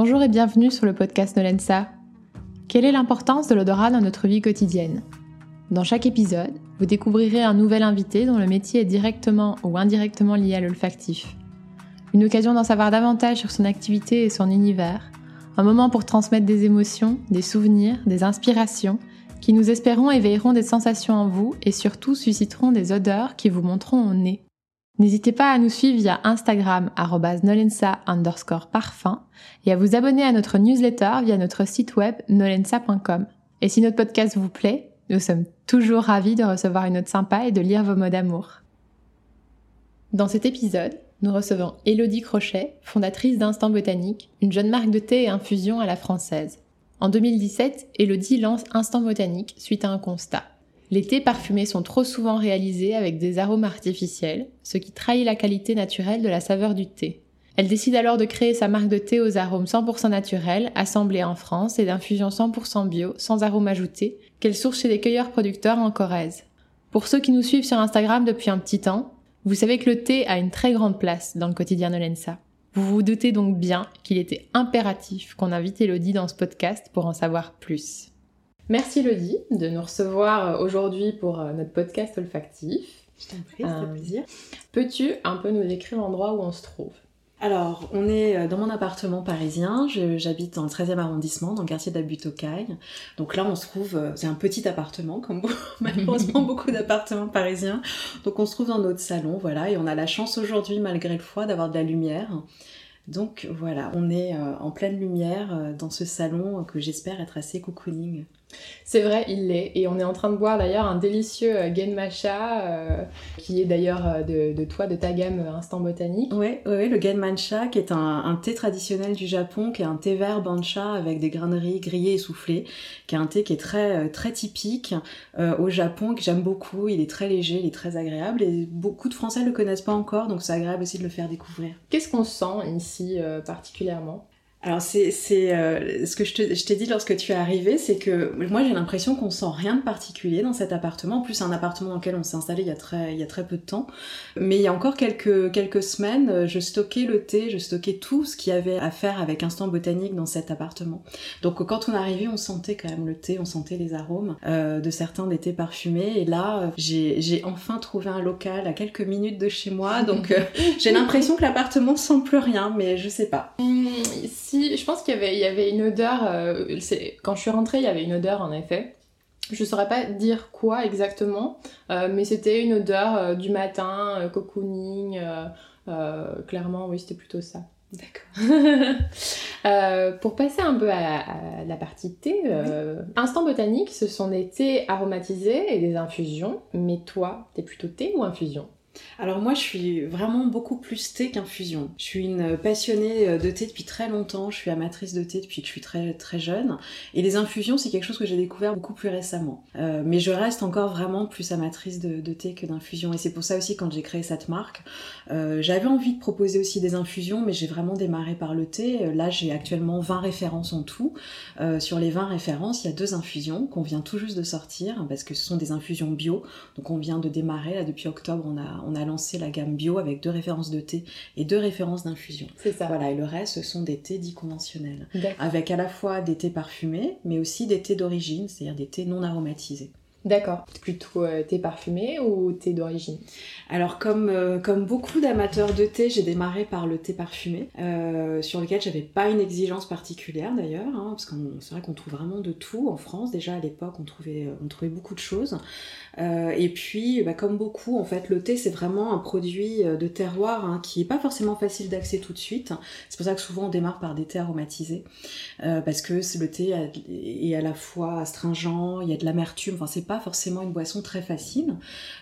Bonjour et bienvenue sur le podcast Nolensa. Quelle est l'importance de l'odorat dans notre vie quotidienne? Dans chaque épisode, vous découvrirez un nouvel invité dont le métier est directement ou indirectement lié à l'olfactif. Une occasion d'en savoir davantage sur son activité et son univers. Un moment pour transmettre des émotions, des souvenirs, des inspirations qui nous espérons éveilleront des sensations en vous et surtout susciteront des odeurs qui vous montreront au nez. N'hésitez pas à nous suivre via Instagram nolensa underscore parfum et à vous abonner à notre newsletter via notre site web nolensa.com. Et si notre podcast vous plaît, nous sommes toujours ravis de recevoir une note sympa et de lire vos mots d'amour. Dans cet épisode, nous recevons Elodie Crochet, fondatrice d'Instant Botanique, une jeune marque de thé et infusion à la française. En 2017, Elodie lance Instant Botanique suite à un constat. Les thés parfumés sont trop souvent réalisés avec des arômes artificiels, ce qui trahit la qualité naturelle de la saveur du thé. Elle décide alors de créer sa marque de thé aux arômes 100% naturels, assemblés en France et d'infusion 100% bio, sans arômes ajoutés, qu'elle source chez des cueilleurs producteurs en Corrèze. Pour ceux qui nous suivent sur Instagram depuis un petit temps, vous savez que le thé a une très grande place dans le quotidien de l'ENSA. Vous vous doutez donc bien qu'il était impératif qu'on invite Elodie dans ce podcast pour en savoir plus. Merci Elodie de nous recevoir euh, aujourd'hui pour euh, notre podcast olfactif. Je t'en prie, c'est un plaisir. Peux-tu un peu nous décrire l'endroit où on se trouve? Alors, on est euh, dans mon appartement parisien, j'habite dans le 13e arrondissement, dans le quartier de la Butte aux Cailles. Donc là, on se trouve, c'est un petit appartement, comme malheureusement beaucoup d'appartements parisiens. Donc on se trouve dans notre salon, voilà, et on a la chance aujourd'hui, malgré le froid, d'avoir de la lumière. Donc voilà, on est en pleine lumière dans ce salon que j'espère être assez cocooning. C'est vrai, il l'est. Et on est en train de boire d'ailleurs un délicieux euh, Genmacha, euh, qui est d'ailleurs euh, de, toi, de ta gamme Instant Botanique. Oui, ouais, le Genmacha, qui est un, thé traditionnel du Japon, qui est un thé vert bancha avec des graineries grillées et soufflées, qui est un thé qui est très, très typique au Japon, que j'aime beaucoup. Il est très léger, il est très agréable, et beaucoup de Français ne le connaissent pas encore, donc c'est agréable aussi de le faire découvrir. Qu'est-ce qu'on sent ici particulièrement? Alors c'est euh, ce que je t'ai dit lorsque tu es arrivé, c'est que moi j'ai l'impression qu'on sent rien de particulier dans cet appartement. En plus c'est un appartement dans lequel on s'est installé il y a très il y a très peu de temps. Mais il y a encore quelques quelques semaines, euh, je stockais le thé, je stockais tout ce qu'il y avait à faire avec Instant Botanique dans cet appartement. Donc quand on arrivait, on sentait quand même le thé, on sentait les arômes euh, de certains des thés parfumés. Et là j'ai enfin trouvé un local à quelques minutes de chez moi, donc j'ai l'impression que l'appartement sent plus rien, mais je sais pas. Mmh, je pense qu'il y avait, il y avait une odeur. Euh, quand je suis rentrée, il y avait une odeur en effet. Je saurais pas dire quoi exactement, euh, mais c'était une odeur euh, du matin, cocooning. clairement, oui, c'était plutôt ça. D'accord. pour passer un peu à, la partie thé, Instant Botanique, ce sont des thés aromatisés et des infusions. Mais toi, t'es plutôt thé ou infusion? Alors moi, je suis vraiment beaucoup plus thé qu'infusion. Je suis une passionnée euh, de thé depuis très longtemps. Je suis amatrice de thé depuis que je suis très jeune. Et les infusions, c'est quelque chose que j'ai découvert beaucoup plus récemment. Euh, mais je reste encore vraiment plus amatrice de, thé que d'infusion. Et c'est pour ça aussi quand j'ai créé cette marque, euh, j'avais envie de proposer aussi des infusions, mais j'ai vraiment démarré par le thé. Là, j'ai actuellement 20 références en tout. sur les 20 références, il y a deux infusions qu'on vient tout juste de sortir parce que ce sont des infusions bio. Donc on vient de démarrer là depuis octobre. On a on a lancé la gamme bio avec deux références de thé et deux références d'infusion. C'est ça. Voilà, et le reste, ce sont des thés dits conventionnels. Avec à la fois des thés parfumés, mais aussi des thés d'origine, c'est-à-dire des thés non aromatisés. D'accord. Plutôt euh, thé parfumé ou thé d'origine? Alors comme, euh, comme beaucoup d'amateurs de thé, j'ai démarré par le thé parfumé, euh, sur lequel j'avais pas une exigence particulière d'ailleurs, hein, parce que c'est vrai qu'on trouve vraiment de tout en France. Déjà à l'époque, on trouvait, on trouvait beaucoup de choses. et puis, bah, comme beaucoup, en fait, le thé c'est vraiment un produit de terroir hein, qui est pas forcément facile d'accès tout de suite. C'est pour ça que souvent on démarre par des thés aromatisés, parce que le thé est à la fois astringent, il y a de l'amertume, enfin c'est pas forcément une boisson très facile.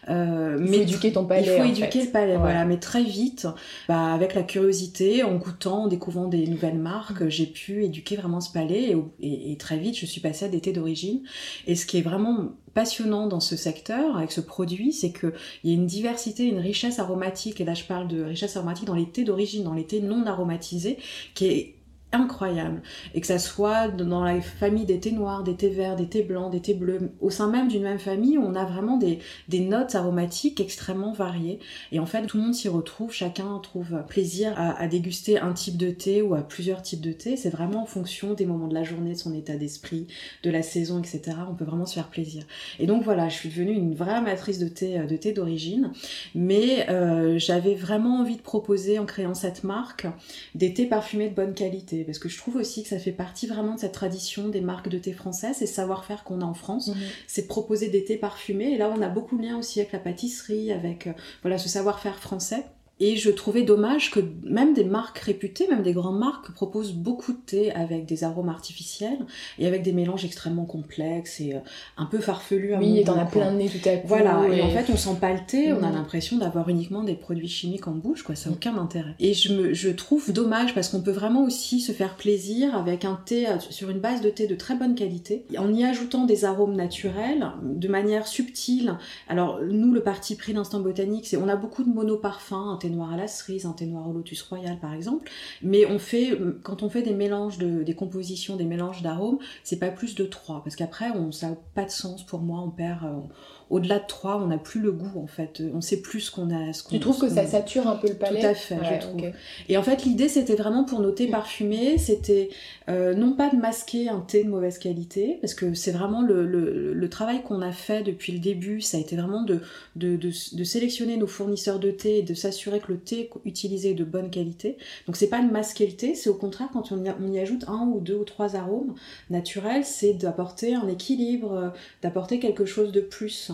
Euh, faut éduquer ton palais. Il faut éduquer le palais, voilà. Mais très vite, bah, avec la curiosité, en goûtant, en découvrant des nouvelles marques, mm. j'ai pu éduquer vraiment ce palais et, très vite, je suis passée à des thés d'origine. Et ce qui est vraiment passionnant dans ce secteur, avec ce produit, c'est qu'il y a une diversité, une richesse aromatique, et là je parle de richesse aromatique dans les thés d'origine, dans les thés non aromatisés, qui est incroyable. Et que ça soit dans la famille des thés noirs, des thés verts, des thés blancs, des thés bleus, au sein même d'une même famille, on a vraiment des, notes aromatiques extrêmement variées. Et en fait, tout le monde s'y retrouve, chacun trouve plaisir à, à, déguster un type de thé ou à plusieurs types de thé. C'est vraiment en fonction des moments de la journée, de son état d'esprit, de la saison, etc. On peut vraiment se faire plaisir. Et donc voilà, je suis devenue une vraie amatrice de thé de thé d'origine, mais euh, j'avais vraiment envie de proposer en créant cette marque des thés parfumés de bonne qualité parce que je trouve aussi que ça fait partie vraiment de cette tradition des marques de thé françaises et savoir-faire qu'on a en France, mhm. c'est de proposer des thés parfumés. Et là, on a beaucoup de liens aussi avec la pâtisserie, avec euh, voilà ce savoir-faire français. Et je trouvais dommage que même des marques réputées, même des grandes marques, proposent beaucoup de thé avec des arômes artificiels et avec des mélanges extrêmement complexes et euh, un peu farfelus. oui, et t'en as plein de nez tout à coup. Voilà, et... en fait, on sent pas le thé, on a mm. l'impression d'avoir uniquement des produits chimiques en bouche, quoi, ça n'a aucun intérêt. Et je, me, je trouve dommage parce qu'on peut vraiment aussi se faire plaisir avec un thé euh, sur une base de thé de très bonne qualité, en y ajoutant des arômes naturels, de manière subtile. Alors, nous, le parti pris d'Instant Botanique, c'est on a beaucoup de monoparfums, noir à la cerise, un thé noir au lotus royal par exemple. Mais on fait, quand on fait des mélanges de, des compositions, des mélanges d'arômes, c'est pas plus de trois parce qu'après on, ça n'a pas de sens pour moi, on perd, euh, au-delà de 3, on n'a plus le goût en fait. On sait plus ce qu'on a. Ce tu trouves que ça sature un peu le palais Tout à fait, je trouve. Et en fait, l'idée c'était vraiment pour nos thés parfumés, c'était euh, non pas de masquer un thé de mauvaise qualité, parce que c'est vraiment le, le, le travail qu'on a fait depuis le début, ça a été vraiment de, de, de, de sélectionner nos fournisseurs de thé et de s'assurer que le thé utilisé est de bonne qualité. Donc c'est pas de masquer le thé, c'est au contraire quand on y, on y ajoute un ou deux ou trois arômes naturels, c'est d'apporter un équilibre, euh, d'apporter quelque chose de plus.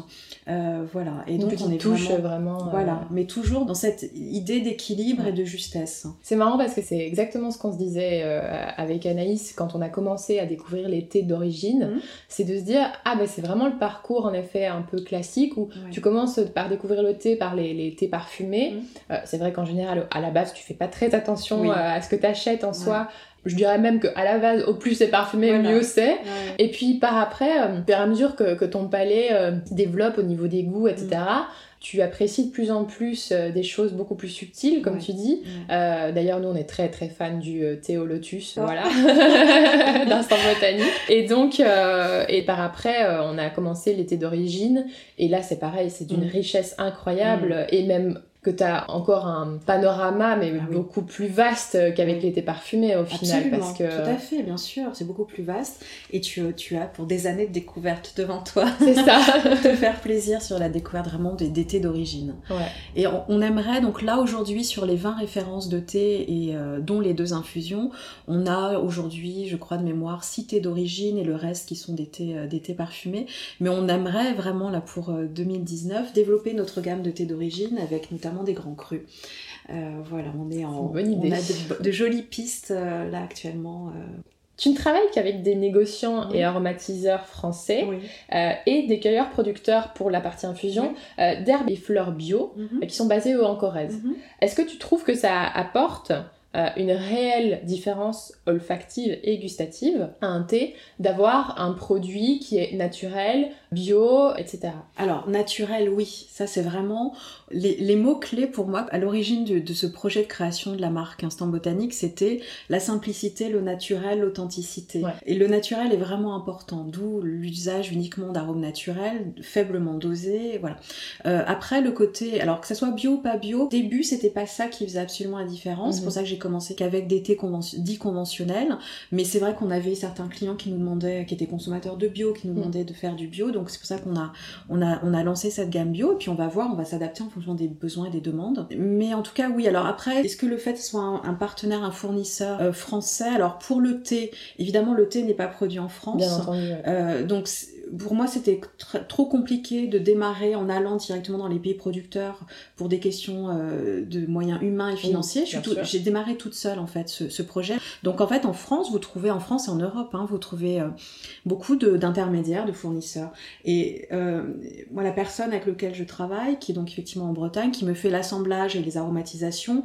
Euh, voilà. Et donc on est touche vraiment. Euh, voilà. Mais toujours dans cette idée d'équilibre et de justesse. C'est marrant parce que c'est exactement ce qu'on se disait euh, avec Anaïs quand on a commencé à découvrir les thés d'origine. Mhm. C'est de se dire ah ben c'est vraiment le parcours en effet un peu classique où tu commences par découvrir le thé par les, les thés parfumés. Mhm. c'est vrai qu'en général à la base tu fais pas très attention à ce que tu achètes en soi je dirais même qu'à la base, au plus c'est parfumé, mieux c'est. Et puis par après, euh, au fur et à mesure que, que ton palais euh, développe au niveau des goûts, etc., mm. tu apprécies de plus en plus euh, des choses beaucoup plus subtiles, comme tu dis. D'ailleurs, nous, on est très très fans du thé au lotus, oh. voilà, d'instant botanique. Et donc, et par après, on a commencé l'été d'origine. Et là, c'est pareil, c'est d'une mm. richesse incroyable. Mm. Et même que tu as encore un panorama, mais ah beaucoup plus vaste qu'avec l'été parfumé au final. Parce que... Tout à fait, bien sûr, c'est beaucoup plus vaste. Et tu, tu as pour des années de découverte devant toi. C'est ça. te faire plaisir sur la découverte vraiment des, thés d'origine. Ouais. Et on, aimerait, donc là aujourd'hui, sur les 20 références de thé, et euh, dont les deux infusions, on a aujourd'hui, je crois de mémoire, 6 thés d'origine et le reste qui sont des thés, euh, des thés parfumés. Mais on aimerait vraiment, là pour 2019, euh, développer notre gamme de thés d'origine avec notamment des grands crus. Euh, voilà, on est en. Bonne idée. On a de, jolies pistes euh, là actuellement. Euh. Tu ne travailles qu'avec des négociants et aromatiseurs français et des cueilleurs producteurs pour la partie infusion d'herbes et fleurs bio mhm. qui sont basés en Corrèze. Mhm. Est-ce que tu trouves que ça apporte une réelle différence olfactive et gustative à un thé d'avoir un produit qui est naturel, bio, etc. Alors, naturel, oui, ça c'est vraiment les, mots-clés pour moi à l'origine de, ce projet de création de la marque Instant Botanique, c'était la simplicité, le naturel, l'authenticité. Et le naturel est vraiment important, d'où l'usage uniquement d'arômes naturels, faiblement dosés, voilà. Euh, après, le côté, alors que ça soit bio ou pas bio, au début c'était pas ça qui faisait absolument la différence, c'est pour mhm. ça que j'ai commencé qu'avec des thés dits conventionnels, mais c'est vrai qu'on avait certains clients qui nous demandaient, qui étaient consommateurs de bio, qui nous mhm. demandaient de faire du bio, donc c'est pour ça qu'on a, on a, on a lancé cette gamme bio, et puis on va voir, on va s'adapter en fonction des besoins et des demandes. Mais en tout cas, oui. Alors après, est-ce que le fait que ce soit un, partenaire, un fournisseur euh, français Alors pour le thé, évidemment, le thé n'est pas produit en France. Bien entendu. Euh, donc pour moi, c'était trop compliqué de démarrer en allant directement dans les pays producteurs pour des questions euh, de moyens humains et financiers. J'ai démarré toute seule en fait ce, projet. Donc en fait, en France, vous trouvez en France et en Europe, hein, vous trouvez euh, beaucoup d'intermédiaires, de, fournisseurs. Et euh, moi, la personne avec laquelle je travaille, qui est donc effectivement en Bretagne, qui me fait l'assemblage et les aromatisations,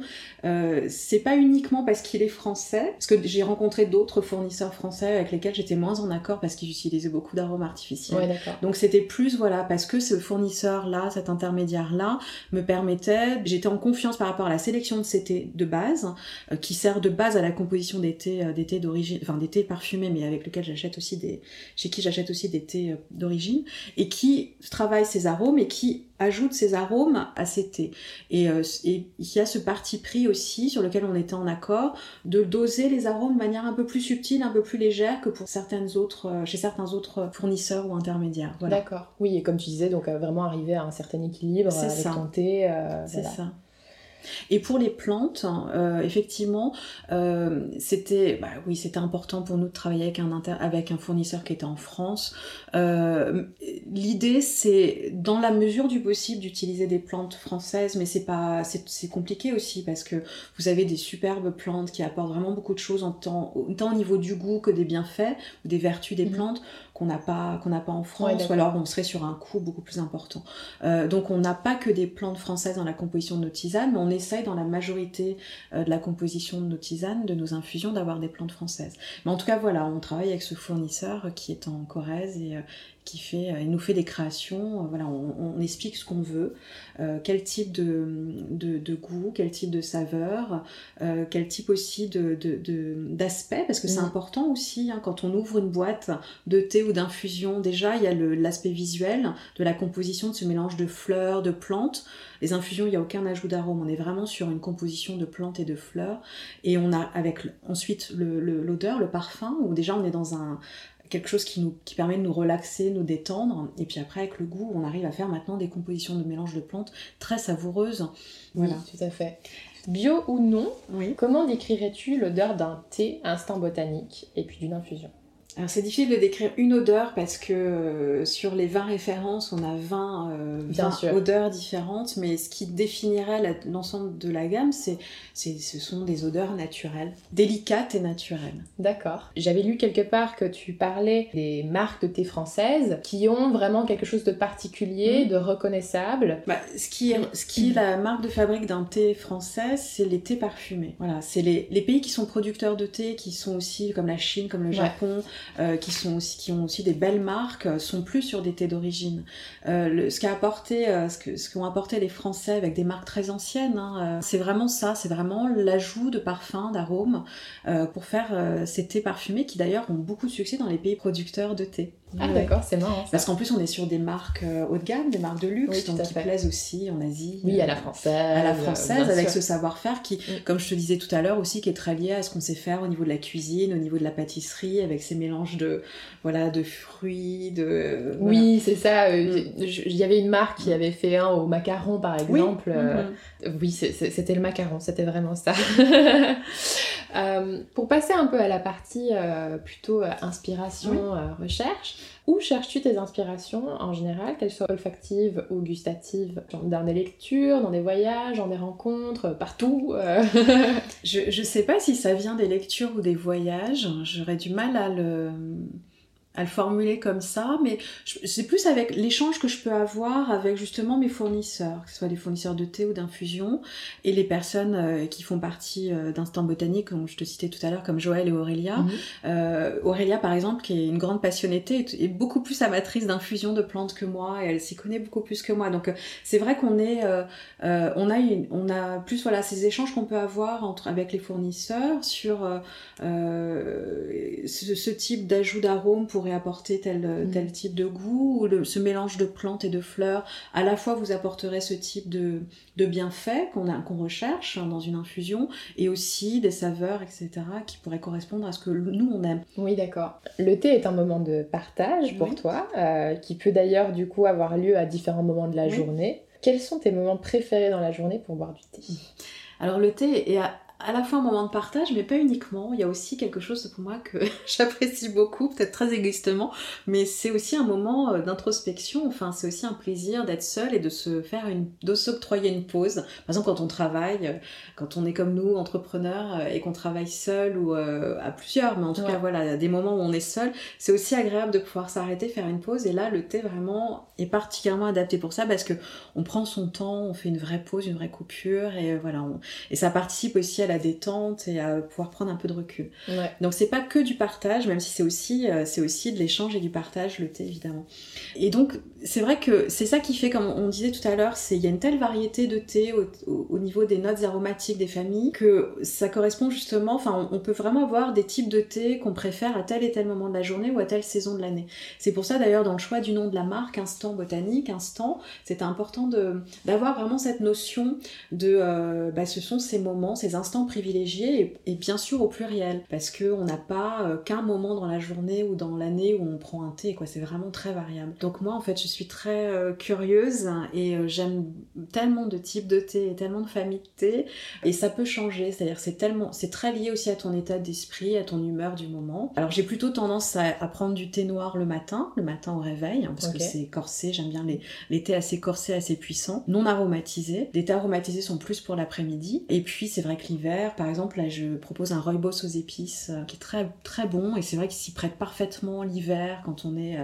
c'est pas uniquement parce qu'il est français, parce que j'ai rencontré d'autres fournisseurs français avec lesquels j'étais moins en accord parce qu'ils utilisaient beaucoup d'arômes artificiels Ouais. Donc c'était plus voilà parce que ce fournisseur là, cet intermédiaire là me permettait, j'étais en confiance par rapport à la sélection de ces thés de base euh, qui sert de base à la composition des thés euh, des thés d'origine, enfin des thés parfumés mais avec lesquels j'achète aussi des chez qui j'achète aussi des thés euh, d'origine et qui travaille ces arômes et qui ajoute ces arômes à ces thés. Et, euh, et il y a ce parti pris aussi sur lequel on était en accord de doser les arômes de manière un peu plus subtile, un peu plus légère que pour certaines autres, euh, chez certains autres fournisseurs ou intermédiaires. Voilà. D'accord. Oui, et comme tu disais, donc euh, vraiment arriver à un certain équilibre avec ça. ton thé. euh, C'est voilà. ça. Et pour les plantes, euh, effectivement, euh, c'était, bah oui, c'était important pour nous de travailler avec un inter- avec un fournisseur qui était en France. Euh, L'idée, c'est, dans la mesure du possible, d'utiliser des plantes françaises, mais c'est pas, c'est compliqué aussi parce que vous avez des superbes plantes qui apportent vraiment beaucoup de choses en tant, autant au niveau du goût que des bienfaits ou des vertus des Mhm. plantes qu'on n'a pas qu'on n'a pas en France, ou alors on serait sur un coût beaucoup plus important. Euh, donc on n'a pas que des plantes françaises dans la composition de nos tisanes, mais on essaye dans la majorité euh, de la composition de nos tisanes, de nos infusions, d'avoir des plantes françaises. Mais en tout cas voilà, on travaille avec ce fournisseur qui est en Corrèze et euh, qui fait, euh, il nous fait des créations. euh, voilà, on, on explique ce qu'on veut, euh, quel type de, de, de goût, quel type de saveur, euh, quel type aussi de de- de- d'aspect, parce que c'est Mhm. important aussi hein, quand on ouvre une boîte de thé ou d'infusion. Déjà, il y a l'aspect visuel de la composition de ce mélange de fleurs, de plantes. Les infusions, il n'y a aucun ajout d'arôme. On est vraiment sur une composition de plantes et de fleurs. Et on a avec ensuite le- le- l'odeur, le, parfum, où déjà on est dans un quelque chose qui nous qui permet de nous relaxer, nous détendre. Et puis après, avec le goût, on arrive à faire maintenant des compositions de mélange de plantes très savoureuses. Voilà. Oui, tout à fait. Bio ou non, Oui. comment décrirais-tu l'odeur d'un thé instant botanique et puis d'une infusion? Alors c'est difficile de décrire une odeur parce que euh, sur les 20 références, on a 20, euh, Bien 20 sûr. odeurs différentes, mais ce qui définirait l'ensemble de la gamme, c'est, ce sont des odeurs naturelles, délicates et naturelles. D'accord. J'avais lu quelque part que tu parlais des marques de thé françaises qui ont vraiment quelque chose de particulier, Mhm. de reconnaissable. Bah, ce, qui est, ce qui est la marque de fabrique d'un thé français, c'est les thés parfumés. Voilà, c'est les, les pays qui sont producteurs de thé, qui sont aussi comme la Chine, comme le Ouais. Japon, euh, qui sont aussi qui ont aussi des belles marques, euh, sont plus sur des thés d'origine. Euh, ce apporté, euh, ce que ce qu'ont apporté les Français avec des marques très anciennes, hein, euh, c'est vraiment ça, c'est vraiment l'ajout de parfums, d'arômes pour faire ces thés parfumés qui d'ailleurs ont beaucoup de succès dans les pays producteurs de thé. Ah Ouais. d'accord, c'est marrant. ça. Parce qu'en plus, on est sur des marques euh, haut de gamme, des marques de luxe, Oui, donc qui plaisent aussi en Asie. Oui, euh, à la française. à la euh, française, avec sûr. ce savoir-faire qui, Mm. comme je te disais tout à l'heure aussi, qui est très lié à ce qu'on sait faire au niveau de la cuisine, au niveau de la pâtisserie, avec ces mélanges de, voilà, de fruits, de... voilà. Oui, c'est ça. euh, je- Il y avait une marque qui avait fait un au macaron, par Oui. exemple. euh, Mhm. Oui, c'était le macaron, c'était vraiment ça. Euh, pour passer un peu à la partie euh, plutôt euh, inspiration, euh, recherche, où cherches-tu tes inspirations en général, qu'elles soient olfactives ou gustatives? Dans des lectures, dans des voyages, dans des rencontres, partout euh. Je, je sais pas si ça vient des lectures ou des voyages, j'aurais du mal à le, à le formuler comme ça, mais c'est plus avec l'échange que je peux avoir avec justement mes fournisseurs, que ce soit des fournisseurs de thé ou d'infusion, et les personnes euh, qui font partie euh, d'Instant Botanique, comme je te citais tout à l'heure, comme Joël et Aurélia. Mhm. Euh, Aurélia, par exemple, qui est une grande passionnée thé, est, est beaucoup plus amatrice d'infusion de plantes que moi, et elle s'y connaît beaucoup plus que moi. Donc c'est vrai qu'on est, on a, une, on a plus voilà ces échanges qu'on peut avoir entre avec les fournisseurs sur ce, ce type d'ajout d'arôme pourrait apporter tel Mhm. tel type de goût ou le- ce mélange de plantes et de fleurs. À la fois vous apporterez ce type de de bienfaits qu'on recherche hein, dans une infusion et aussi des saveurs etc qui pourraient correspondre à ce que nous on aime. Oui, d'accord. Le thé est un moment de partage pour Oui. toi, euh, qui peut d'ailleurs du coup avoir lieu à différents moments de la Oui. journée. Quels sont tes moments préférés dans la journée pour boire du thé? Alors le thé est à, à la fois un moment de partage, mais pas uniquement. Il y a aussi quelque chose pour moi que j'apprécie beaucoup, peut-être très égoïstement, mais c'est aussi un moment euh, d'introspection. Enfin, c'est aussi un plaisir d'être seul et de se faire une, de s'octroyer une pause. Par exemple, quand on travaille, euh, quand on est comme nous, entrepreneurs, euh, et qu'on travaille seul ou euh, à plusieurs, mais en tout Ouais. cas, voilà, des moments où on est seul, c'est aussi agréable de pouvoir s'arrêter, faire une pause. Et là, le thé vraiment est particulièrement adapté pour ça parce que on prend son temps, on fait une vraie pause, une vraie coupure, et voilà, on- et ça participe aussi à la la détente et à pouvoir prendre un peu de recul. Ouais. Donc c'est pas que du partage, même si c'est aussi, euh, c'est aussi de l'échange et du partage, le thé évidemment. Et donc c'est vrai que c'est ça qui fait, comme on disait tout à l'heure, c'est il y a une telle variété de thé au, au- au niveau des notes aromatiques des familles que ça correspond justement, enfin on, peut vraiment avoir des types de thé qu'on préfère à tel et tel moment de la journée ou à telle saison de l'année. C'est pour ça d'ailleurs dans le choix du nom de la marque, Instant Botanique, Instant, c'était important d'avoir vraiment cette notion de euh, bah, ce sont ces moments, ces instants privilégiés et, et bien sûr au pluriel parce que on n'a pas euh, qu'un moment dans la journée ou dans l'année où on prend un thé quoi, c'est vraiment très variable. Donc moi en fait je suis très euh, curieuse et euh, j'aime tellement de types de thé et tellement de familles de thé et ça peut changer, c'est-à-dire c'est tellement c'est très lié aussi à ton état d'esprit, à ton humeur du moment. Alors j'ai plutôt tendance à, à prendre du thé noir le matin, le matin au réveil hein, parce que c'est corsé, j'aime bien les les thés assez corsés, assez puissants, non aromatisés. Les thés aromatisés sont plus pour l'après-midi. Et puis c'est vrai que l'hiver, par exemple, là je propose un rooibos aux épices euh, qui est très très bon et c'est vrai qu'il s'y prête parfaitement l'hiver quand on est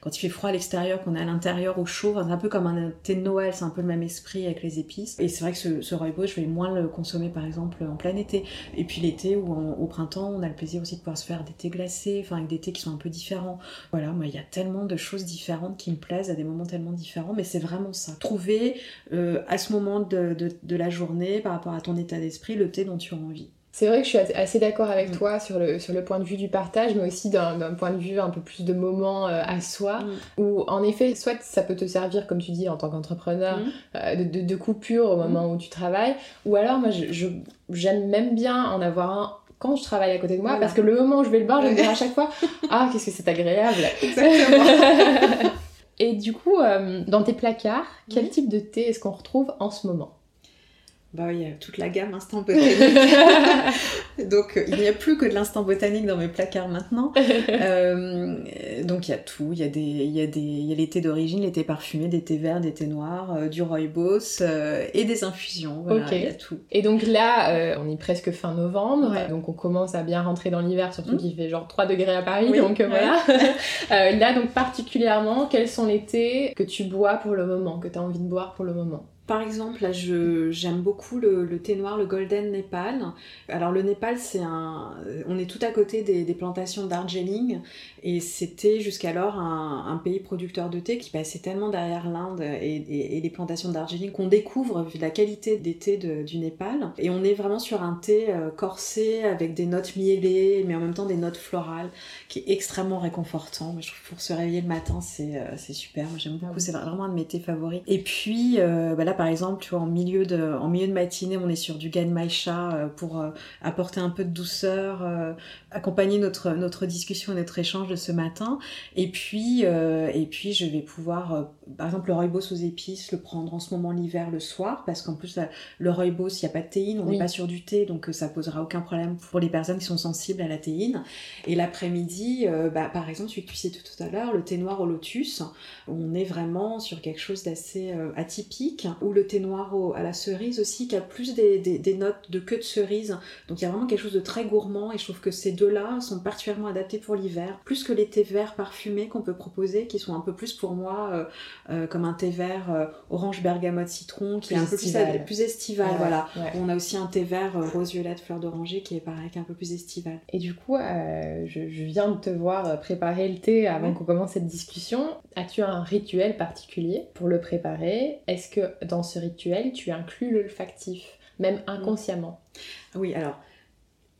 quand il fait froid à l'extérieur, qu'on à l'intérieur au chaud. Enfin, un peu comme un thé de Noël, c'est un peu le même esprit avec les épices. Et c'est vrai que ce, ce rooibos, je vais moins le consommer par exemple en plein été. Et puis l'été ou au printemps, on a le plaisir aussi de pouvoir se faire des thés glacés, enfin avec des thés qui sont un peu différents. Voilà, moi il y a tellement de choses différentes qui me plaisent à des moments tellement différents, mais c'est vraiment ça. Trouver euh, à ce moment de la journée, par rapport à ton état d'esprit, le thé dont tu as envie. C'est vrai que je suis assez- d'accord avec Mm. toi sur le, sur le point de vue du partage, mais aussi d'un point de vue un peu plus de moment euh, à soi, Mm. où en effet, soit ça peut te servir, comme tu dis, en tant qu'entrepreneur, Mm. euh, de, de- de coupure au moment où tu travailles, ou alors moi je- je- j'aime même bien en avoir un quand je travaille à côté de moi, Voilà. parce que le moment où je vais le boire, je vais me dire à chaque fois Ah, qu'est-ce que c'est agréable Exactement. Et du coup, euh, dans tes placards, quel type de thé est-ce qu'on retrouve en ce moment? Bah oui, il y a toute la gamme instant botanique. donc euh, il n'y a plus que de l'instant botanique dans mes placards maintenant. Euh, donc il y a tout, il y a des, il y a des, il y a les thés d'origine, les thés parfumés, des thés verts, des thés noirs, euh, du rooibos euh, et des infusions. Voilà, il y a tout. Et donc là, on est presque fin novembre, Ouais. donc on commence à bien rentrer dans l'hiver, surtout Mm. qu'il fait genre 3 degrés à Paris, Oui, donc ouais. voilà. Là, donc particulièrement, quels sont les thés que tu bois pour le moment, que tu as envie de boire pour le moment? Par exemple, là, je, j'aime beaucoup le, le thé noir, le Golden Népal. Alors, le Népal, c'est un. On est tout à côté des, des plantations d'Arjeeling, et c'était jusqu'alors un, un pays producteur de thé qui passait tellement derrière l'Inde et, et- et les plantations d'Arjeeling qu'on découvre la qualité des thés de- du Népal. Et on est vraiment sur un thé euh, corsé avec des notes miellées, mais en même temps des notes florales, qui est extrêmement réconfortant. Je trouve que pour se réveiller le matin, c'est euh, c'est super. Moi, j'aime beaucoup. oui. C'est vraiment un de mes thés favoris. Et puis, euh, bah là, par exemple, tu vois, en milieu de, en milieu de matinée, on est sur du Ganmaisha euh, pour euh, apporter un peu de douceur, euh, accompagner notre, notre discussion et notre échange de ce matin. Et puis, et puis je vais pouvoir, par exemple, le rooibos aux épices, le prendre en ce moment l'hiver, le soir, parce qu'en plus, le rooibos, il n'y a pas de théine, on n'est Oui. pas sur du thé, donc ça posera aucun problème pour les personnes qui sont sensibles à la théine. Et l'après-midi, bah, par exemple, celui que tu citais tout à l'heure, le thé noir au lotus, on est vraiment sur quelque chose d'assez atypique, ou le thé noir au- à la cerise aussi, qui a plus des, des- des notes de queue de cerise. Donc il y a vraiment quelque chose de très gourmand, et je trouve que ces deux-là sont particulièrement adaptés pour l'hiver, plus que les thés verts parfumés qu'on peut proposer, qui sont un peu plus pour moi euh, euh, comme un thé vert euh, orange bergamote citron, qui Plus est un peu plus, estival. plus estival, Ouais, voilà. ouais. On a aussi un thé vert rose violette fleur d'oranger qui est pareil, qui est un peu plus estival. Et du coup, je, je viens de te voir préparer le thé avant Ouais. qu'on commence cette discussion. As-tu un rituel particulier pour le préparer? Est-ce que dans ce rituel, tu inclus l'olfactif, même inconsciemment Oui, alors,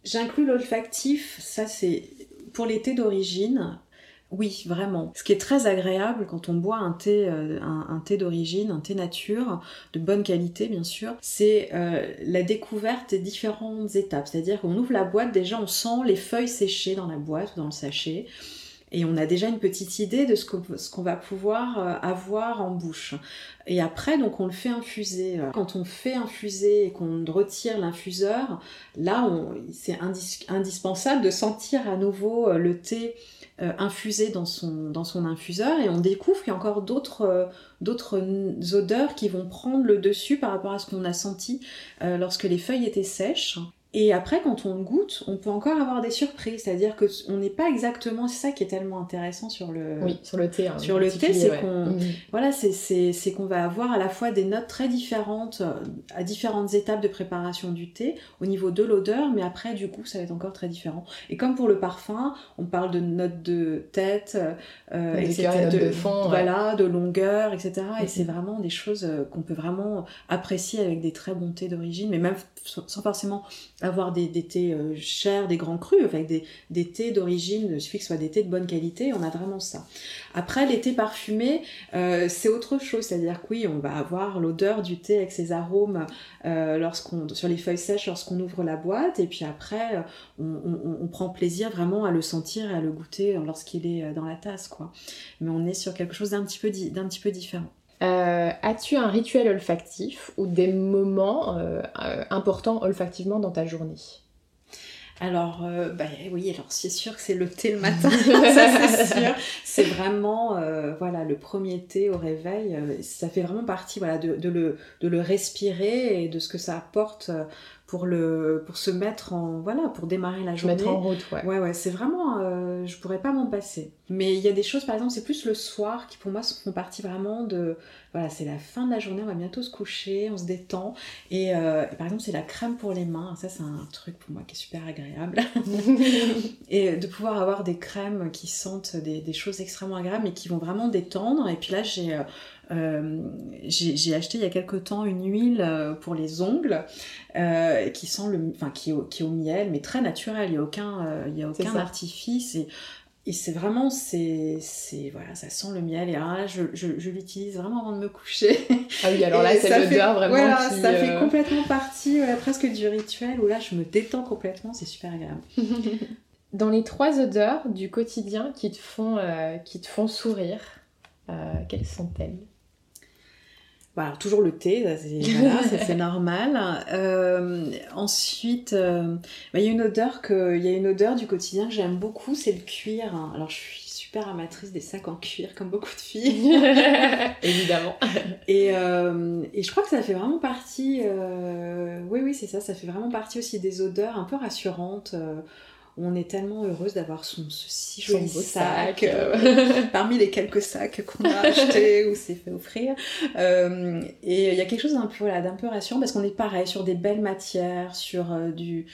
j'inclus l'olfactif, ça c'est pour les thés d'origine. Oui, vraiment. Ce qui est très agréable quand on boit un thé, euh, un, un thé d'origine, un thé nature, de bonne qualité bien sûr, c'est euh, la découverte des différentes étapes. C'est-à-dire qu'on ouvre la boîte, déjà on sent les feuilles séchées dans la boîte ou dans le sachet. Et on a déjà une petite idée de ce qu'on va pouvoir euh, avoir en bouche. Et après, donc, on le fait infuser. Quand on fait infuser et qu'on retire l'infuseur, là, c'est indis- indispensable de sentir à nouveau euh, le thé euh, infusé dans son, infuseur et on découvre qu'il y a encore d'autres euh, odeurs qui vont prendre le dessus par rapport à ce qu'on a senti euh, lorsque les feuilles étaient sèches. Et après, quand on goûte, on peut encore avoir des surprises. C'est-à-dire que on n'est pas exactement. C'est ça qui est tellement intéressant sur le. Oui, sur le thé. Hein, sur le thé, c'est qu'on. Mhm. Voilà, c'est qu'on va avoir à la fois des notes très différentes euh, à différentes étapes de préparation du thé au niveau de l'odeur, mais après, du coup, ça va être encore très différent. Et comme pour le parfum, on parle de notes de tête, euh, etc. De, fond, voilà, de longueur, etc. Et mhm. c'est vraiment des choses euh, qu'on peut vraiment apprécier avec des très bons thés d'origine, mais même sans forcément avoir des, thés euh, chers, des grands crus, avec des, thés d'origine, il suffit que ce soit des thés de bonne qualité, on a vraiment ça. Après, les thés parfumés, euh, c'est autre chose, c'est-à-dire que oui, on va avoir l'odeur du thé avec ses arômes euh, lorsqu'on, sur les feuilles sèches lorsqu'on ouvre la boîte, et puis après, on, prend plaisir vraiment à le sentir et à le goûter lorsqu'il est dans la tasse, quoi. Mais on est sur quelque chose d'un petit peu, d'un petit peu différent. Euh, as-tu un rituel olfactif ou des moments euh, euh, importants olfactivement dans ta journée? Alors, bah, oui, alors c'est sûr que c'est le thé le matin, ça c'est sûr. C'est vraiment, voilà, le premier thé au réveil, ça fait vraiment partie, voilà, de, le, de le respirer et de ce que ça apporte pour le pour se mettre en voilà pour démarrer la journée mettre en route ouais. Ouais ouais c'est vraiment euh, je pourrais pas m'en passer. Mais il y a des choses par exemple c'est plus le soir qui pour moi font partie vraiment de voilà c'est la fin de la journée on va bientôt se coucher on se détend. Et, euh, par exemple c'est la crème pour les mains. Ça c'est un truc pour moi qui est super agréable. Et de pouvoir avoir des crèmes qui sentent des, des, choses extrêmement agréables mais qui vont vraiment détendre. Et puis là j'ai euh, j'ai acheté il y a quelque temps une huile euh, pour les ongles euh, qui sent le, enfin qui, qui est au miel, mais très naturel. Il n'y a aucun, il y a aucun artifice et, et c'est vraiment, c'est, voilà, ça sent le miel. Et alors là, je, je, l'utilise vraiment avant de me coucher. Ah oui, alors là, c'est l'odeur vraiment. Voilà, ça fait complètement partie, presque du rituel où là, je me détends complètement. C'est super agréable. Dans les trois odeurs du quotidien qui te font, qui te font sourire, quelles sont-elles? Bah, toujours le thé, c'est normal. Euh, ensuite, euh, bah, il y a une odeur que, il y a une odeur du quotidien que j'aime beaucoup, c'est le cuir. Alors je suis super amatrice des sacs en cuir, comme beaucoup de filles. Évidemment. Et, euh, et, je crois que ça fait vraiment partie. oui, oui, c'est ça. Ça fait vraiment partie aussi des odeurs un peu rassurantes on est tellement heureuse d'avoir son ce si joli sac, euh, parmi les quelques sacs qu'on a achetés ou s'est fait offrir. Euh, et il y a quelque chose d'un peu, d'un peu rassurant parce qu'on est pareil sur des belles matières, sur euh, du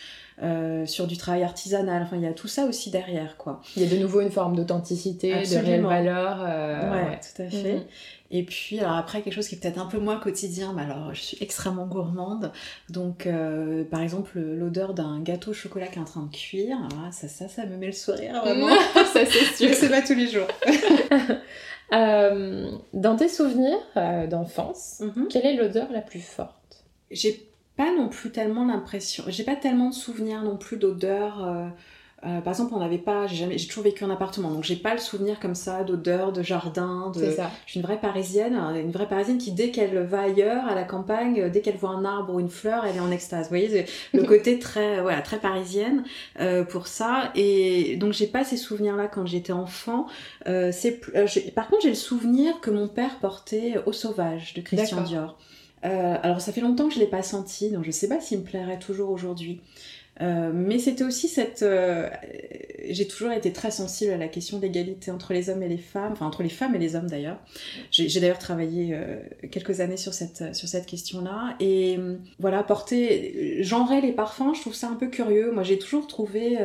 sur du travail artisanal. Enfin, il y a tout ça aussi derrière, quoi. Il y a de nouveau une forme d'authenticité, de réelle valeur. ouais, tout à fait. Mhm. Et puis, alors après, quelque chose qui est peut-être un peu moins quotidien, mais alors je suis extrêmement gourmande. Donc, euh, par exemple, l'odeur d'un gâteau au chocolat qui est en train de cuire, ça, ça, ça me met le sourire, vraiment. ça, c'est sûr. c'est pas tous les jours. Euh, dans tes souvenirs euh, d'enfance, mhm. quelle est l'odeur la plus forte? J'ai pas non plus tellement l'impression, j'ai pas tellement de souvenirs non plus d'odeur euh, par exemple, on n'avait pas, j'ai jamais, j'ai toujours vécu en appartement, donc j'ai pas le souvenir comme ça d'odeur, de jardin. De... Ça. Je suis une vraie parisienne, hein, une vraie parisienne qui dès qu'elle va ailleurs, à la campagne, dès qu'elle voit un arbre ou une fleur, elle est en extase. Vous voyez, le côté très, voilà, très parisienne euh, pour ça. Et donc j'ai pas ces souvenirs-là quand j'étais enfant. Euh, c'est, euh, par contre, j'ai le souvenir que mon père portait Au Sauvage de Christian Dior. Euh, alors ça fait longtemps que je l'ai pas senti, donc je sais pas s'il me plairait toujours aujourd'hui. Euh, mais c'était aussi cette. Euh, j'ai toujours été très sensible à la question d'égalité entre les hommes et les femmes, enfin entre les femmes et les hommes d'ailleurs. J'ai d'ailleurs travaillé euh, quelques années sur cette, sur cette question-là. Et voilà, porter. Genrer les parfums, je trouve ça un peu curieux. Moi j'ai toujours trouvé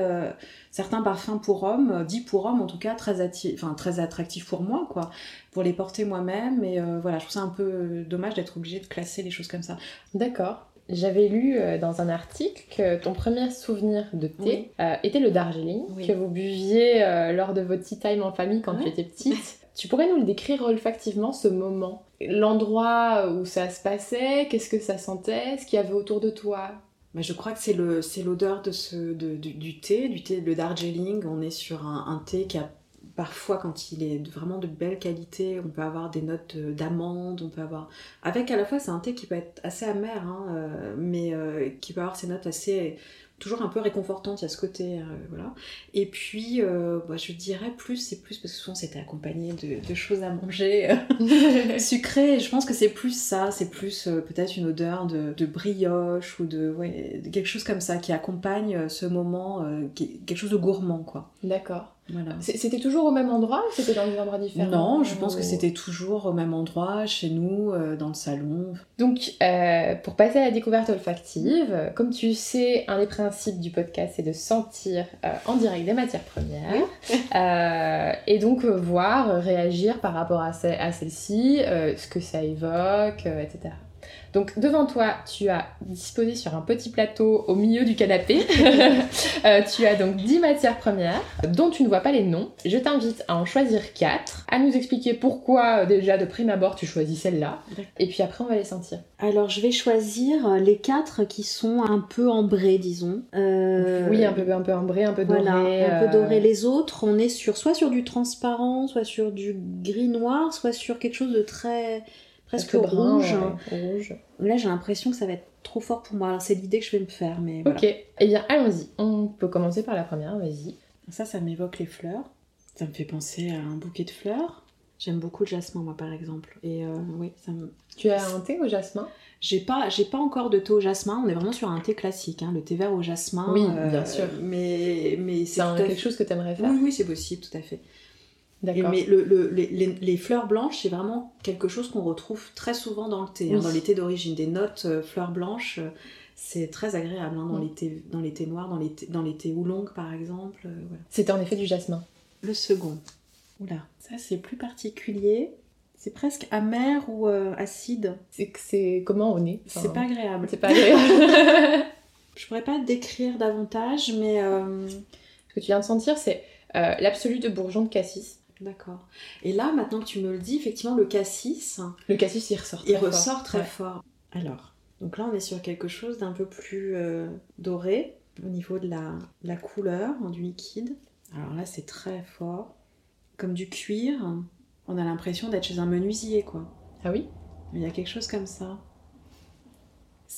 certains parfums pour hommes, dits pour hommes en tout cas, très, enfin, très attractifs pour moi, quoi, pour les porter moi-même. Et voilà, je trouve ça un peu dommage d'être obligé de classer les choses comme ça. D'accord. J'avais lu euh, dans un article que ton premier souvenir de thé euh, était le Darjeeling, que vous buviez euh, lors de votre tea time en famille quand tu étais petite. tu pourrais nous le décrire olfactivement, ce moment? L'endroit où ça se passait, qu'est-ce que ça sentait, ce qu'il y avait autour de toi? Bah, je crois que c'est le c'est l'odeur de ce de, du, thé, du thé le Darjeeling. On est sur un, un thé qui a Parfois, quand il est vraiment de belle qualité, on peut avoir des notes d'amande, on peut avoir... Avec à la fois, c'est un thé qui peut être assez amer, hein, euh, mais euh, qui peut avoir ces notes assez toujours un peu réconfortante, il y a ce côté, euh, voilà. Et puis, euh, bah, je dirais plus, c'est plus parce que souvent c'était accompagné de, choses à manger euh, sucrées. Je pense que c'est plus ça, c'est plus peut-être une odeur de, brioche ou de, ouais, quelque chose comme ça qui accompagne ce moment, quelque chose de gourmand, quoi. D'accord. C'était toujours au même endroit ou c'était dans des endroits différents Non, je pense que c'était toujours au même endroit, chez nous, euh, dans le salon. Donc, euh, pour passer à la découverte olfactive, comme tu sais, un des principes du podcast, c'est de sentir euh, en direct des matières premières et donc voir, réagir par rapport à, à celle-ci, ce que ça évoque, etc. Donc devant toi, tu as disposé sur un petit plateau au milieu du canapé, euh, tu as donc 10 matières premières dont tu ne vois pas les noms. Je t'invite à en choisir 4, à nous expliquer pourquoi euh, déjà de prime abord tu choisis celle-là, et puis après on va les sentir. Alors je vais choisir euh, les 4 qui sont un peu ambrés, disons. Oui, un peu, un peu ambré, un peu doré. un peu doré. Les autres, on est sur soit sur du transparent, soit sur du gris noir, soit sur quelque chose de très presque rouge. rouge. Là, j'ai l'impression que ça va être trop fort pour moi. Alors, c'est l'idée que je vais me faire, mais Ok, eh bien, allons-y. On peut commencer par la première, vas-y. Ça, ça m'évoque les fleurs. Ça me fait penser à un bouquet de fleurs. J'aime beaucoup le jasmin, moi, par exemple. Et euh, oui, ça me... Tu as un thé au jasmin? J'ai pas, j'ai pas encore de thé au jasmin. On est vraiment sur un thé classique, hein, le thé vert au jasmin. Oui, euh, bien sûr. Mais, mais c'est quelque chose que tu aimerais faire? Oui, oui, c'est possible, tout à fait mais le, les, fleurs blanches, c'est vraiment quelque chose qu'on retrouve très souvent dans le thé, hein, dans les thés d'origine. Des notes euh, fleurs blanches, euh, c'est très agréable hein, dans, les thés, dans les thés noirs, dans les thés, dans les thés par exemple. Euh, C'était en effet du jasmin. Le second. Oula, ça c'est plus particulier. C'est presque amer ou acide. C'est comment on est C'est pas agréable. C'est pas agréable. Je pourrais pas décrire davantage, mais. Ce que tu viens de sentir, c'est l'absolu de bourgeon de cassis. D'accord. Et là, maintenant que tu me le dis, effectivement, le cassis. Le cassis, il ressort très il ressort très fort. Alors, donc là, on est sur quelque chose d'un peu plus euh, doré au niveau de la, la couleur du liquide. Alors là, c'est très fort. Comme du cuir. On a l'impression d'être chez un menuisier, quoi. Ah oui? Il y a quelque chose comme ça.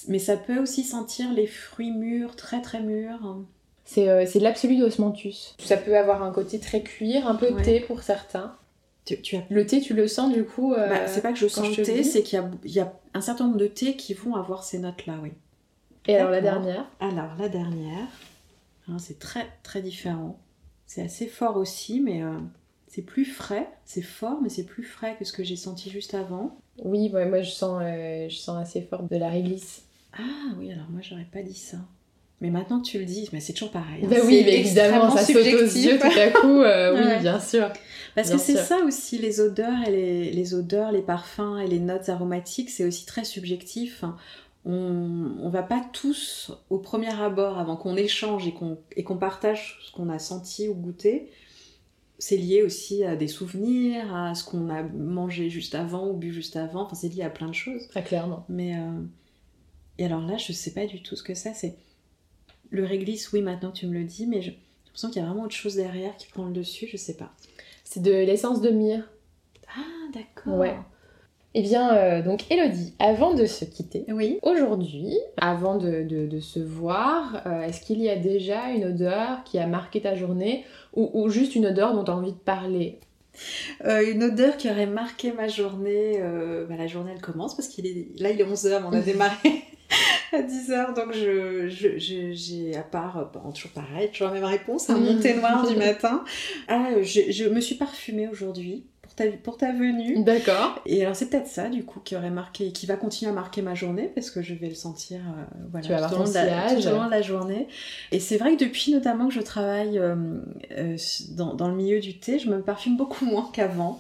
Mais ça peut aussi sentir les fruits mûrs, très très mûrs. Euh, c'est l'absolu d'osmanthus. Ça peut avoir un côté très cuir, un peu thé pour certains. Tu, as... Le thé, tu le sens du coup euh, bah, C'est pas que je sens le thé, c'est qu'il y, a, un certain nombre de thés qui vont avoir ces notes-là, oui. Et alors la dernière Alors la dernière, hein, c'est très très différent. C'est assez fort aussi, mais euh, c'est plus frais. C'est fort, mais c'est plus frais que ce que j'ai senti juste avant. Oui, moi je sens, je sens assez fort de la réglisse. Ah oui, alors moi j'aurais pas dit ça. Mais maintenant que tu le dis, mais c'est toujours pareil. Hein. Bah oui, mais évidemment, ça saute aux yeux tout à coup. Euh, oui, bien sûr. Parce que c'est ça aussi, les odeurs et les, les, odeurs, les parfums et les notes aromatiques, c'est aussi très subjectif. On, on va pas tous, au premier abord, avant qu'on échange et qu'on qu'on partage ce qu'on a senti ou goûté, c'est lié aussi à des souvenirs, à ce qu'on a mangé juste avant ou bu juste avant. Enfin, c'est lié à plein de choses. Très clairement. Mais euh, et alors là, je sais pas du tout ce que c'est. C'est le réglisse, oui, maintenant tu me le dis, mais j'ai l'impression qu'il y a vraiment autre chose derrière qui prend le dessus, je sais pas. C'est de l'essence de myrrhe. Ah, d'accord. Ouais. Eh bien, euh, donc Elodie, avant de se quitter, oui. aujourd'hui, avant de, se voir, euh, est-ce qu'il y a déjà une odeur qui a marqué ta journée ou, juste une odeur dont tu as envie de parler? Euh, une odeur qui aurait marqué ma journée, bah, la journée elle commence parce qu'il est là il est 11h, on a démarré à 10h. Donc, je, j'ai, à part, euh, bon, toujours pareil, toujours la même réponse, un monté noir du matin. Ah, je, je me suis parfumée aujourd'hui pour ta, pour ta venue. D'accord. Et alors, c'est peut-être ça, du coup, qui aurait marqué, qui va continuer à marquer ma journée, parce que je vais le sentir, euh, voilà, tu tout, au long de la, tout au long de la journée. Et c'est vrai que depuis, notamment, que je travaille euh, dans, dans, le milieu du thé, je me parfume beaucoup moins qu'avant.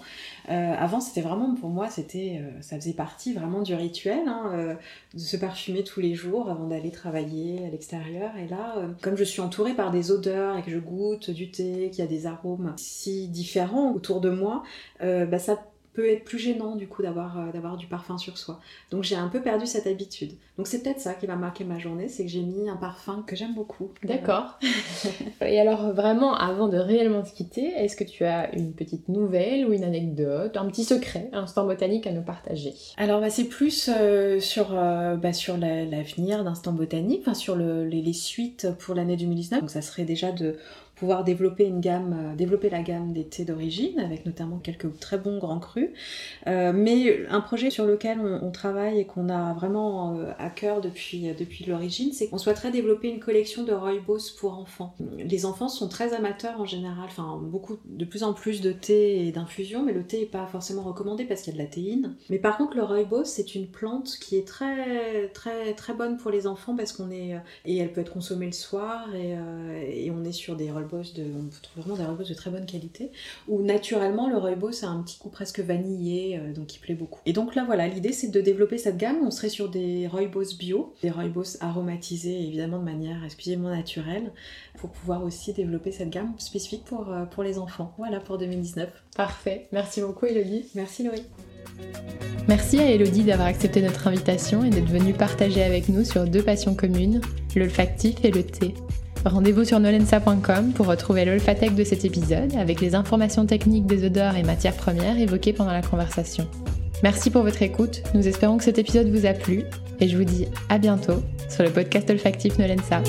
Euh, avant, c'était vraiment pour moi, c'était, euh, ça faisait partie vraiment du rituel hein, euh, de se parfumer tous les jours avant d'aller travailler à l'extérieur. Et là, comme je suis entourée par des odeurs et que je goûte du thé, qu'il y a des arômes si différents autour de moi, bah ça peut être plus gênant du coup d'avoir euh, d'avoir du parfum sur soi. Donc j'ai un peu perdu cette habitude. Donc c'est peut-être ça qui va marquer ma journée, c'est que j'ai mis un parfum que j'aime beaucoup. D'accord. Et alors vraiment, avant de réellement se quitter, est-ce que tu as une petite nouvelle ou une anecdote, un petit secret, un instant botanique à nous partager? Alors bah, c'est plus euh, sur, euh, bah, sur l'avenir d'Instant Botanique, enfin sur le, les, les, suites pour l'année 2019. Donc ça serait déjà de pouvoir développer une gamme, euh, développer la gamme des thés d'origine, avec notamment quelques très bons grands crus. Euh, mais un projet sur lequel on, travaille et qu'on a vraiment euh, à cœur depuis, depuis l'origine, c'est qu'on souhaiterait développer une collection de rooibos pour enfants. Les enfants sont très amateurs en général, enfin beaucoup, de plus en plus de thé et d'infusion, mais le thé n'est pas forcément recommandé parce qu'il y a de la théine. Mais par contre, le rooibos, c'est une plante qui est très très très bonne pour les enfants parce qu'on est et elle peut être consommée le soir et, et on est sur des rooibos de, on trouve vraiment des rooibos de très bonne qualité, où naturellement le rooibos a un petit goût presque vanillé, euh, donc qui plaît beaucoup. Et donc là voilà, l'idée c'est de développer cette gamme, on serait sur des rooibos bio, des rooibos aromatisés évidemment de manière exclusivement naturelle, pour pouvoir aussi développer cette gamme spécifique pour, euh, pour les enfants. Voilà pour 2019. Parfait, merci beaucoup Elodie. Merci Laurie. Merci à Elodie d'avoir accepté notre invitation et d'être venue partager avec nous sur deux passions communes, l'olfactif et le thé. Rendez-vous sur nolensa.com pour retrouver l'olfatec de cet épisode avec les informations techniques des odeurs et matières premières évoquées pendant la conversation. Merci pour votre écoute, nous espérons que cet épisode vous a plu et je vous dis à bientôt sur le podcast olfactif Nolensa.